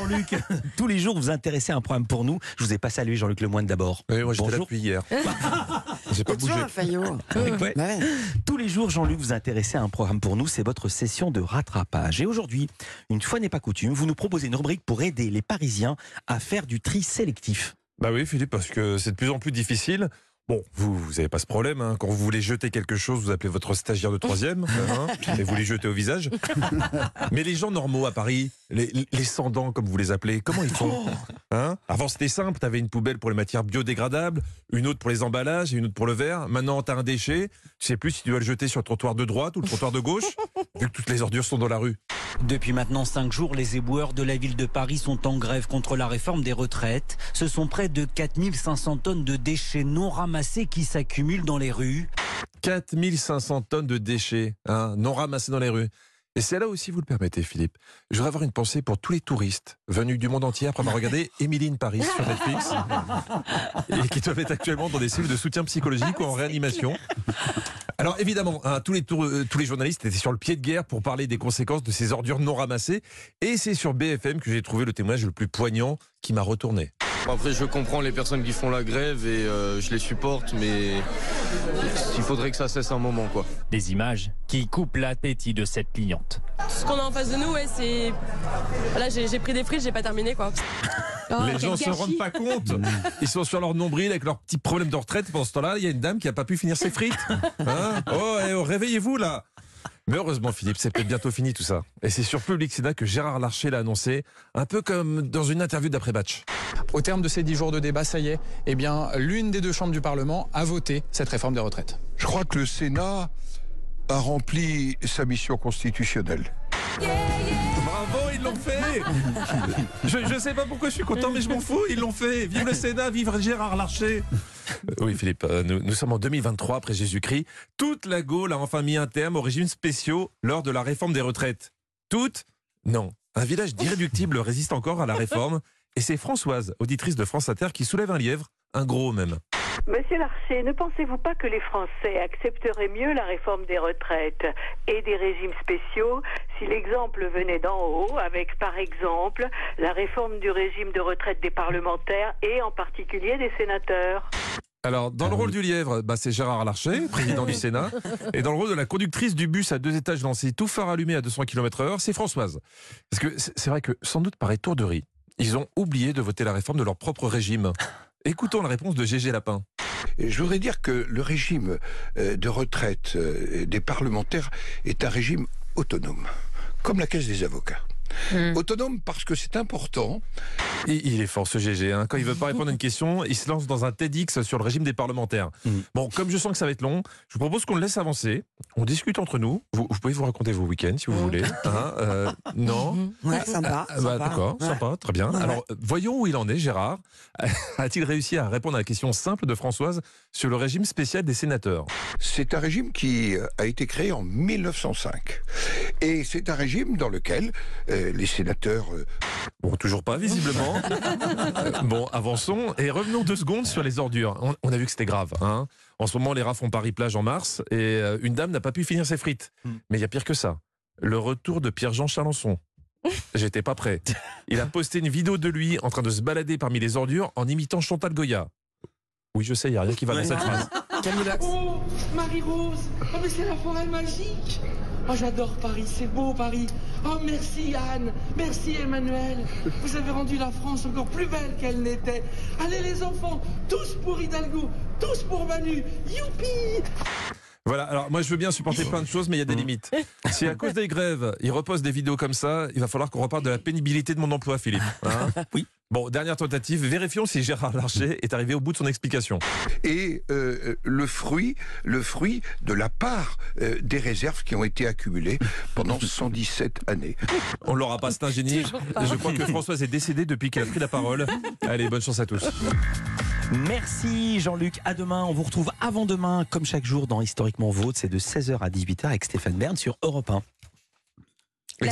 Jean-Luc, tous les jours vous intéressez à un programme pour nous. Je vous ai pas salué Jean-Luc Lemoine d'abord. Oui, moi j'étais là Bonjour. depuis hier. J'ai pas bougé. Fayot. Ouais. Bah ouais. Tous les jours, Jean-Luc, vous intéressez à un programme pour nous, c'est votre session de rattrapage. Et aujourd'hui, une fois n'est pas coutume, vous nous proposez une rubrique pour aider les Parisiens à faire du tri sélectif. Bah oui, Philippe, parce que c'est de plus en plus difficile. Bon, vous, vous n'avez pas ce problème. hein. Quand vous voulez jeter quelque chose, vous appelez votre stagiaire de troisième hein, et vous les jetez au visage. Mais les gens normaux à Paris, les, les sans-dents, comme vous les appelez, comment ils font hein? Avant, c'était simple. Tu avais une poubelle pour les matières biodégradables, une autre pour les emballages et une autre pour le verre. Maintenant, tu as un déchet. Tu sais plus si tu dois le jeter sur le trottoir de droite ou le trottoir de gauche, vu que toutes les ordures sont dans la rue. Depuis maintenant cinq jours, les éboueurs de la ville de Paris sont en grève contre la réforme des retraites. Ce sont près de 4500 tonnes de déchets non ramassés qui s'accumulent dans les rues. 4500 tonnes de déchets hein, non ramassés dans les rues. Et c'est là aussi, vous le permettez, Philippe. Je voudrais avoir une pensée pour tous les touristes venus du monde entier après avoir regardé Emily in Paris sur Netflix et qui doivent être actuellement dans des cellules de soutien psychologique ou en réanimation. Alors évidemment, hein, tous, les tour- euh, tous les journalistes étaient sur le pied de guerre pour parler des conséquences de ces ordures non ramassées. Et c'est sur BFM que j'ai trouvé le témoignage le plus poignant qui m'a retourné. Après, je comprends les personnes qui font la grève et euh, je les supporte, mais il faudrait que ça cesse un moment, quoi. Des images qui coupent l'appétit de cette cliente. Ce qu'on a en face de nous, ouais, c'est. Voilà, j'ai j'ai pris des frites, j'ai pas terminé quoi. les gens se rendent pas compte. Ils sont sur leur nombril avec leurs petits problèmes de retraite. Pendant ce temps-là, il y a une dame qui a pas pu finir ses frites. Hein oh, eh, oh, réveillez-vous là. Mais heureusement, Philippe, c'est peut-être bientôt fini tout ça. Et c'est sur Public Sénat que Gérard Larcher l'a annoncé, un peu comme dans une interview d'après-match. Au terme de ces dix jours de débat, ça y est, eh bien, l'une des deux chambres du Parlement a voté cette réforme des retraites. Je crois que le Sénat a rempli sa mission constitutionnelle. Bravo, ils l'ont fait je, je sais pas pourquoi je suis content, mais je m'en fous, ils l'ont fait Vive le Sénat, vive Gérard Larcher Oui, Philippe, euh, nous, nous sommes en 2023 après Jésus-Christ. Toute la Gaule a enfin mis un terme aux régimes spéciaux lors de la réforme des retraites. Toutes Non. Un village d'irréductibles résiste encore à la réforme, et c'est Françoise, auditrice de France Inter, qui soulève un lièvre, un gros même. Monsieur Larcher, ne pensez-vous pas que les Français accepteraient mieux la réforme des retraites et des régimes spéciaux si l'exemple venait d'en haut, avec par exemple la réforme du régime de retraite des parlementaires et en particulier des sénateurs Alors, dans le rôle du lièvre, bah, c'est Gérard Larcher, président du Sénat. Et dans le rôle de la conductrice du bus à deux étages lancé, tout phare allumé à 200 km/h, c'est Françoise. Parce que c'est vrai que, sans doute par étourderie, ils ont oublié de voter la réforme de leur propre régime. Écoutons la réponse de Gégé Lapin. Je voudrais dire que le régime euh, de retraite euh, des parlementaires est un régime autonome, comme la caisse des avocats. Autonome parce que c'est important. Il, il est fort ce GG. hein. Quand il veut pas répondre à une question, il se lance dans un TEDx sur le régime des parlementaires. Mhm. Bon, comme je sens que ça va être long, je vous propose qu'on le laisse avancer. On discute entre nous. Vous, vous pouvez vous raconter vos week-ends si vous voulez. hein. Euh, non Ouais, sympa. Ah, bah, sympa. D'accord, Ouais. sympa, très bien. Ouais. Alors, voyons où il en est, Gérard. A-t-il réussi à répondre à la question simple de Françoise sur le régime spécial des sénateurs? C'est un régime qui euh, a été créé en 1905. Et c'est un régime dans lequel euh, les sénateurs euh, Bon, toujours pas, visiblement. Bon, avançons et revenons deux secondes sur les ordures. On, on a vu que c'était grave. Hein en ce moment, les rats font Paris-Plage en mars et euh, une dame n'a pas pu finir ses frites. Mm. Mais il y a pire que ça. Le retour de Pierre-Jean Chalençon. J'étais pas prêt. Il a posté une vidéo de lui en train de se balader parmi les ordures en imitant Chantal Goya. Oui, je sais, il n'y a rien qui va dans cette phrase. Camilla. Oh, Marie-Rose Oh, mais c'est la forêt magique Oh, j'adore Paris, c'est beau Paris. Oh, merci Anne. Merci Emmanuel. Vous avez rendu la France encore plus belle qu'elle n'était. Allez les enfants, tous pour Hidalgo, tous pour Manu. Youpi. Voilà, alors moi je veux bien supporter plein de choses, mais il y a des limites. Si à cause des grèves, il repose des vidéos comme ça, il va falloir qu'on reparte de la pénibilité de mon emploi, Philippe. Hein. Oui. Bon, dernière tentative, vérifions si Gérard Larcher est arrivé au bout de son explication. et euh, le fruit, le fruit de la part euh, des réserves qui ont été accumulées pendant 117 années. On l'aura pas, c'est un génie. Je crois que Françoise est décédée depuis qu'elle a pris la parole. Allez, bonne chance à tous. Merci Jean-Luc. À demain. On vous retrouve avant demain, comme chaque jour, dans Historiquement Vôtre. C'est de 16h à 18h avec Stéphane Bern sur Europe 1.